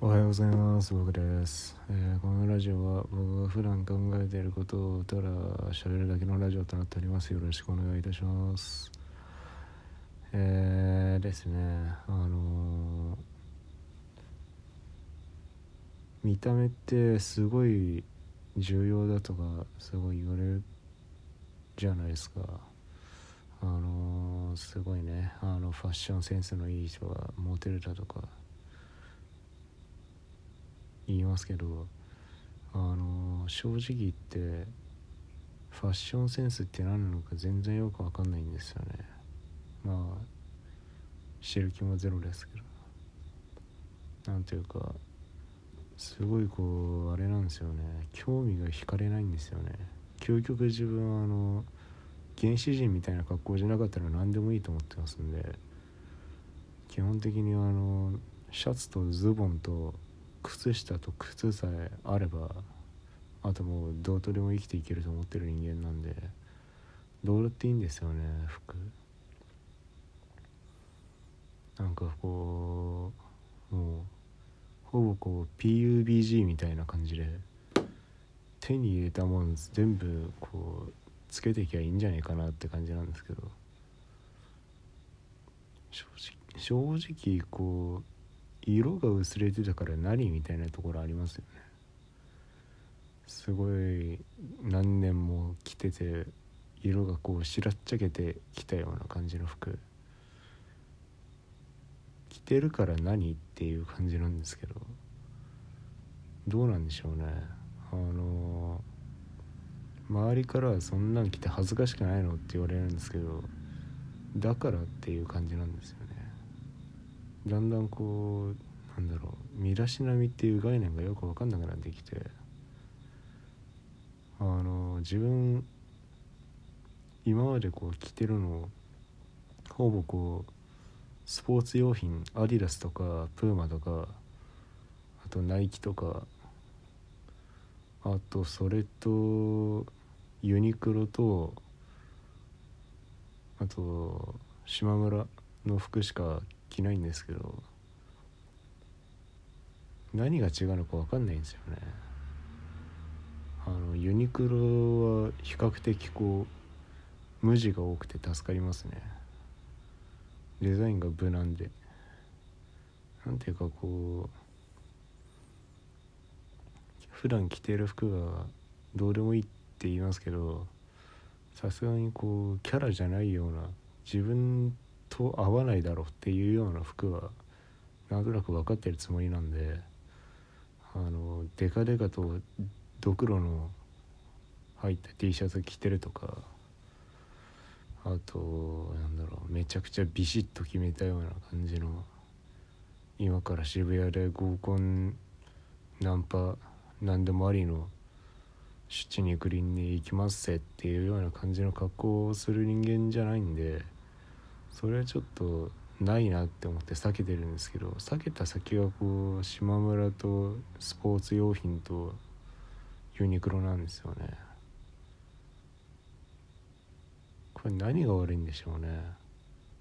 おはようございます。僕です、えーこのラジオは僕が普段考えていることをただ喋るだけのラジオとなっております。よろしくお願いいたします。えー、ですね。あのー見た目ってすごい重要だとかすごい言われるじゃないですか。あのーすごいね。あのファッションセンスのいい人がモテるだとか言いますけどあの正直言ってファッションセンスって何なのか全然よく分かんないんですよね。まあ知る気もゼロですけど。なんていうかすごいこうあれなんですよね。興味が惹かれないんですよね。究極自分はあの原始人みたいな格好じゃなかったら何でもいいと思ってますんで基本的にあのシャツとズボンと靴下と靴さえあればあともうどうとでも生きていけると思ってる人間なんでどうだっていいんですよね服。なんかこうもうほぼこう PUBG みたいな感じで手に入れたもん全部こうつけていきゃいいんじゃないかなって感じなんですけど正直正直こう色が薄れてたから何みたいなところありますよね。すごい何年も着てて色がこう白っちゃけてきたような感じの服。着てるから何っていう感じなんですけど。どうなんでしょうね。あの周りからはそんなん着て恥ずかしくないのって言われるんですけど。だからっていう感じなんですよね。だんだんこうなんだろう身だしなみっていう概念がよく分かんなくなってきてあの自分今までこう着てるのほぼこうスポーツ用品アディダスとかプーマとかあとナイキとかあとそれとユニクロとあと島村の服しか着ないんですけど何が違うのか分かんないんですよね。あのユニクロは比較的こう無地が多くて助かりますね。デザインが無難で。なんていうかこう普段着てる服がどうでもいいって言いますけどさすがにこうキャラじゃないような自分と合わないだろうっていうような服はなんとなく分かってるつもりなんであのデカデカとドクロの入った T シャツ着てるとかあとなんだろうめちゃくちゃビシッと決めたような感じの今から渋谷で合コンナンパ何でもありの七肉林に行きますせっていうような感じの格好をする人間じゃないんでそれはちょっとないなって思って避けてるんですけど避けた先がこう島村とスポーツ用品とユニクロなんですよね。これ何が悪いんでしょうね。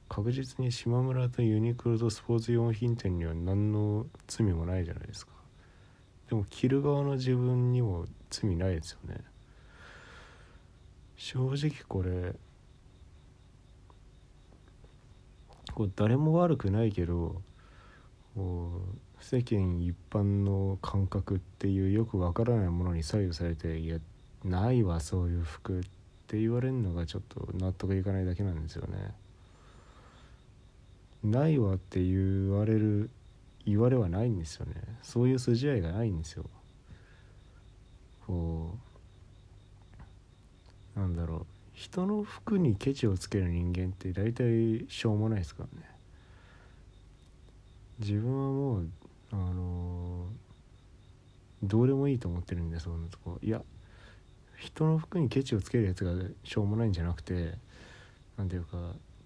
確実に島村とユニクロとスポーツ用品店には何の罪もないじゃないですか。でも着る側の自分にも罪ないですよね。正直これこう誰も悪くないけどこう世間一般の感覚っていうよくわからないものに左右されて「いやないわそういう服」って言われるのがちょっと納得いかないだけなんですよね。ないわって言われる言われはないんですよね。そういう筋合いがないんですよ。こうなんだろう。人の服にケチをつける人間って大体しょうもないですからね自分はもうあのどうでもいいと思ってるんでそんなとこいや人の服にケチをつけるやつがしょうもないんじゃなくてなんていうか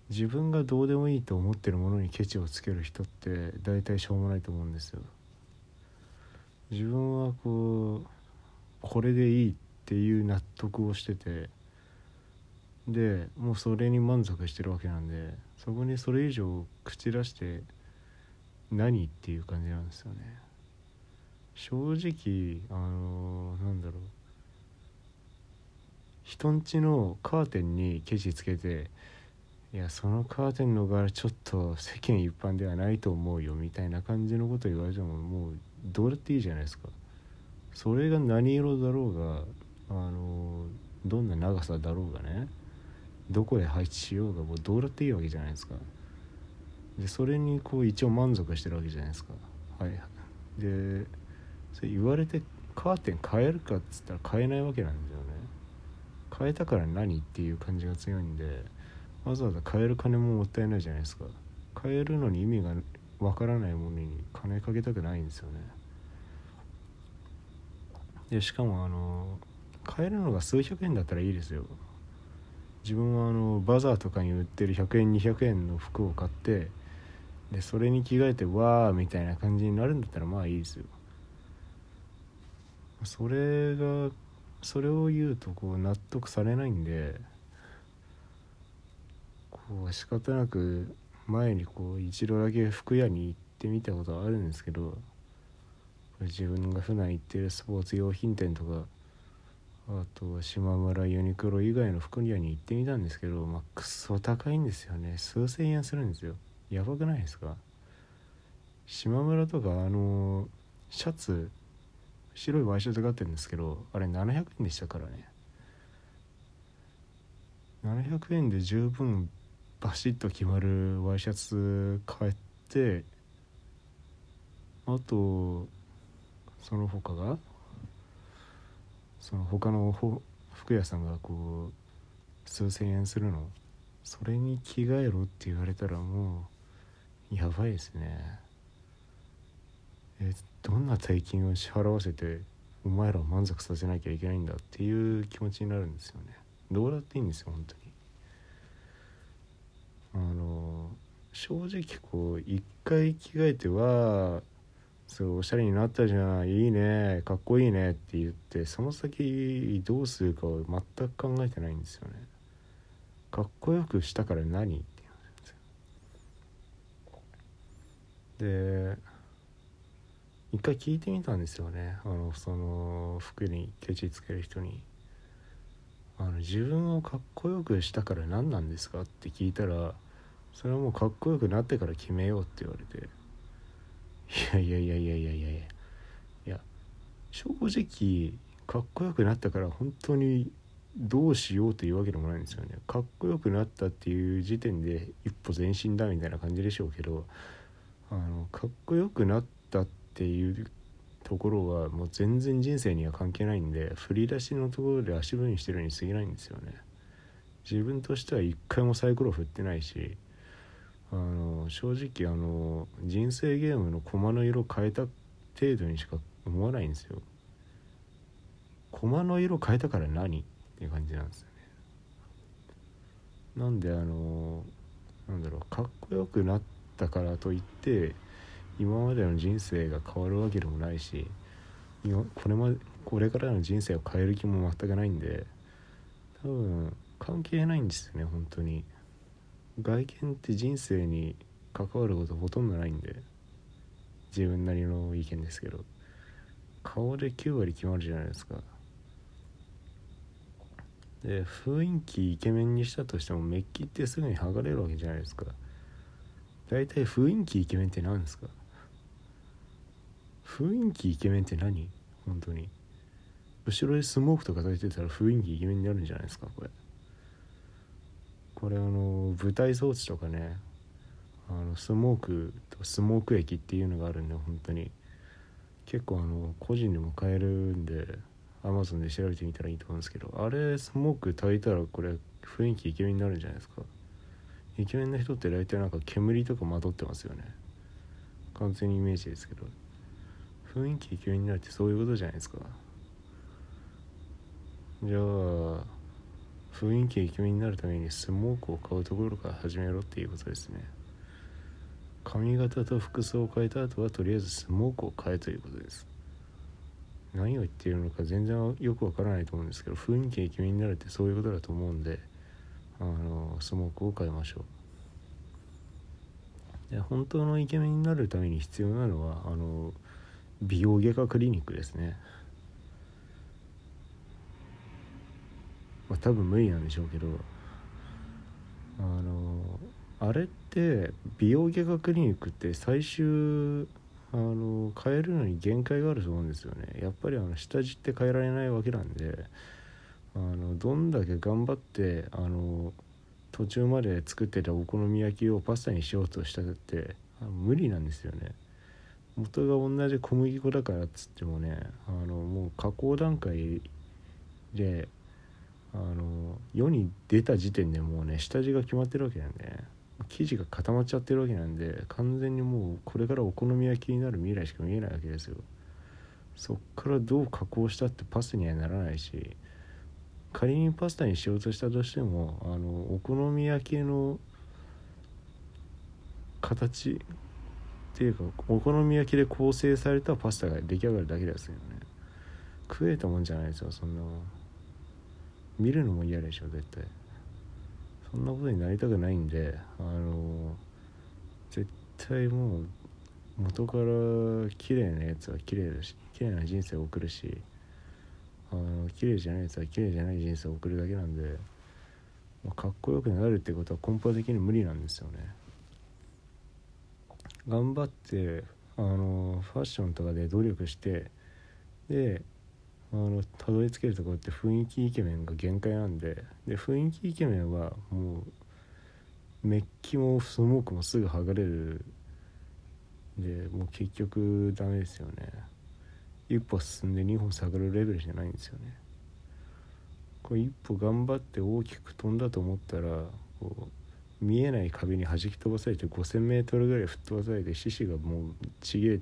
自分がどうでもいいと思ってるものにケチをつける人って大体しょうもないと思うんですよ。自分はこうこれでいいっていう納得をしててでもうそれに満足してるわけなんでそこにそれ以上口出して何っていう感じなんですよね。正直あのなんだろう人んちのカーテンにケチつけていやそのカーテンの柄ちょっと世間一般ではないと思うよみたいな感じのこと言われてももうどうだっていいじゃないですかそれが何色だろうがあのどんな長さだろうがねどこで配置しようがもうどうだっていいわけじゃないですか。でそれにこう一応満足してるわけじゃないですか。はい。でそれ言われてカーテン変えるかっつったら変えないわけなんですよね。変えたから何っていう感じが強いんでわざわざ変える金ももったいないじゃないですか。変えるのに意味がわからないものに金かけたくないんですよね。でしかもあの買えるのが数百円だったらいいですよ自分はあのバザーとかに売ってる100円200円の服を買ってでそれに着替えてわーみたいな感じになるんだったらまあいいですよ。それがそれを言うとこう納得されないんでこう仕方なく前にこう一度だけ服屋に行ってみたことはあるんですけど自分が普段行ってるスポーツ用品店とかあと島村ユニクロ以外の服屋に行ってみたんですけどまあくそ高いんですよね。数千円するんですよ。やばくないですか？島村とかあのシャツ白いワイシャツがあってるんですけどあれ700円でしたからね。700円で十分バシッと決まるワイシャツ買ってあとその他が？その他の服屋さんがこう数千円するのそれに着替えろって言われたらもうやばいですね。えどんな大金を支払わせてお前らを満足させなきゃいけないんだっていう気持ちになるんですよね。どうだっていいんですよ本当に。あの正直こう一回着替えてはそうおしゃれになったじゃん。いいね。かっこいいね。って言ってその先どうするかを全く考えてないんですよね。かっこよくしたから何？ってですよ。で一回聞いてみたんですよね。あのその服にケチつける人に。あの自分をかっこよくしたから何なんですか？って聞いたらそれはもうかっこよくなってから決めようって言われて。いやいやいやいやいやいや。いや正直かっこよくなったから本当にどうしようというわけでもないんですよね。かっこよくなったっていう時点で一歩前進だみたいな感じでしょうけどあのかっこよくなったっていうところはもう全然人生には関係ないんで振り出しのところで足踏みしてるに過ぎないんですよね。自分としては一回もサイコロ振ってないしあの正直あの人生ゲームの駒の色変えた程度にしか思わないんですよ。駒の色変えたから何っていう感じなんですよね。なんであのなんだろうかっこよくなったからといって今までの人生が変わるわけでもないし今これまでこれからの人生を変える気も全くないんで多分関係ないんですよね本当に。外見って人生に関わることほとんどないんで自分なりの意見ですけど。顔で9割決まるじゃないですか。で雰囲気イケメンにしたとしてもメッキってすぐに剥がれるわけじゃないですか。大体雰囲気イケメンって何ですか。雰囲気イケメンって何？本当に。後ろでスモークとか焚いてたら雰囲気イケメンになるんじゃないですかこれ。これあの舞台装置とかねあのスモークとスモーク液っていうのがあるんで本当に。結構あの個人でも買えるんでアマゾンで調べてみたらいいと思うんですけどあれスモーク焚いたらこれ雰囲気イケメンになるんじゃないですか。イケメンな人って大体なんか煙とかまとってますよね。完全にイメージですけど。雰囲気イケメンになるってそういうことじゃないですか。じゃあ雰囲気イケメンになるためにスモークを買うところから始めろっていうことですね。髪型と服装を変えた後はとりあえずスモークを変えということです。何を言っているのか全然よくわからないと思うんですけど雰囲気イケメンになるってそういうことだと思うんであのスモークを変えましょう。で本当のイケメンになるために必要なのはあの美容外科クリニックですね。まあ多分無理なんでしょうけどあのあれって美容外科クリニックって最終あの変えるのに限界があると思うんですよね。やっぱりあの下地って変えられないわけなんであのどんだけ頑張ってあの途中まで作ってたお好み焼きをパスタにしようとしたって無理なんですよね。元が同じ小麦粉だからっつってもねあのもう加工段階であの世に出た時点でもうね下地が決まってるわけなんで、ね、生地が固まっちゃってるわけなんで完全にもうこれからお好み焼きになる未来しか見えないわけですよ。そっからどう加工したってパスにはならないし仮にパスタにしようとしたとしてもあのお好み焼きの形っていうかお好み焼きで構成されたパスタが出来上がるだけですよね。食えたもんじゃないですよそんな見るのも嫌でしょ絶対。そんなことになりたくないんであの絶対もう元から綺麗なやつは綺麗だし綺麗な人生を送るしあの綺麗じゃないやつは綺麗じゃない人生を送るだけなんで、まあ、かっこよくなるってことは根本的に無理なんですよね。頑張ってあのファッションとかで努力してであのたどり着けるところって雰囲気イケメンが限界なんでで雰囲気イケメンはもうメッキもスモークもすぐ剥がれるでもう結局ダメですよね。一歩進んで二歩下がるレベルじゃないんですよね。こう一歩頑張って大きく飛んだと思ったらこう見えない壁に弾き飛ばされて 5,000m ぐらい吹っ飛ばされて獅子がもうちぎれて